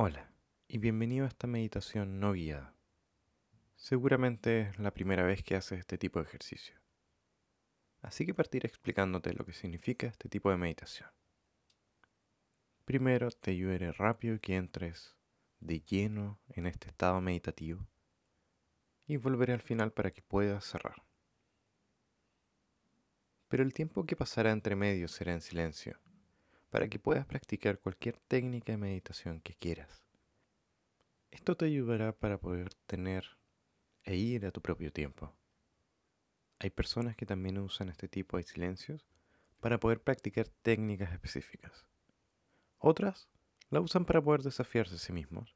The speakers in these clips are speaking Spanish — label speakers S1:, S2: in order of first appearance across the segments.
S1: Hola y bienvenido a esta meditación no guiada. Seguramente es la primera vez que haces este tipo de ejercicio. Así que partiré explicándote lo que significa este tipo de meditación. Primero te ayudaré rápido que entres de lleno en este estado meditativo y volveré al final para que puedas cerrar. Pero el tiempo que pasará entre medio será en silencio para que puedas practicar cualquier técnica de meditación que quieras. Esto te ayudará para poder tener e ir a tu propio tiempo. Hay personas que también usan este tipo de silencios para poder practicar técnicas específicas. Otras la usan para poder desafiarse a sí mismos,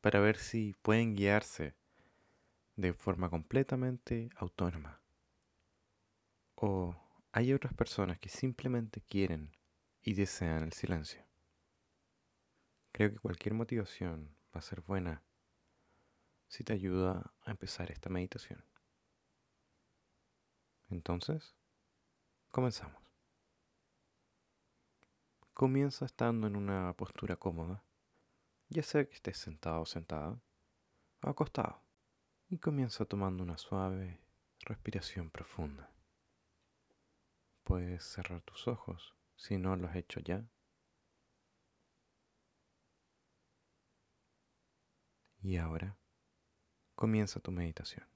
S1: para ver si pueden guiarse de forma completamente autónoma. O hay otras personas que simplemente quieren y desean el silencio. Creo que cualquier motivación va a ser buena si te ayuda a empezar esta meditación. Entonces, comenzamos. Comienza estando en una postura cómoda, ya sea que estés sentado o sentada, o acostado, y comienza tomando una suave respiración profunda. Puedes cerrar tus ojos si no lo has hecho ya. Y ahora comienza tu meditación.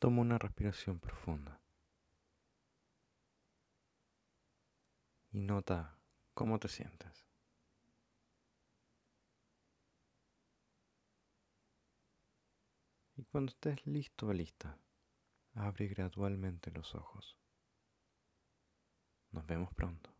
S1: Toma una respiración profunda. Y nota cómo te sientes. Y cuando estés listo o lista, abre gradualmente los ojos. Nos vemos pronto.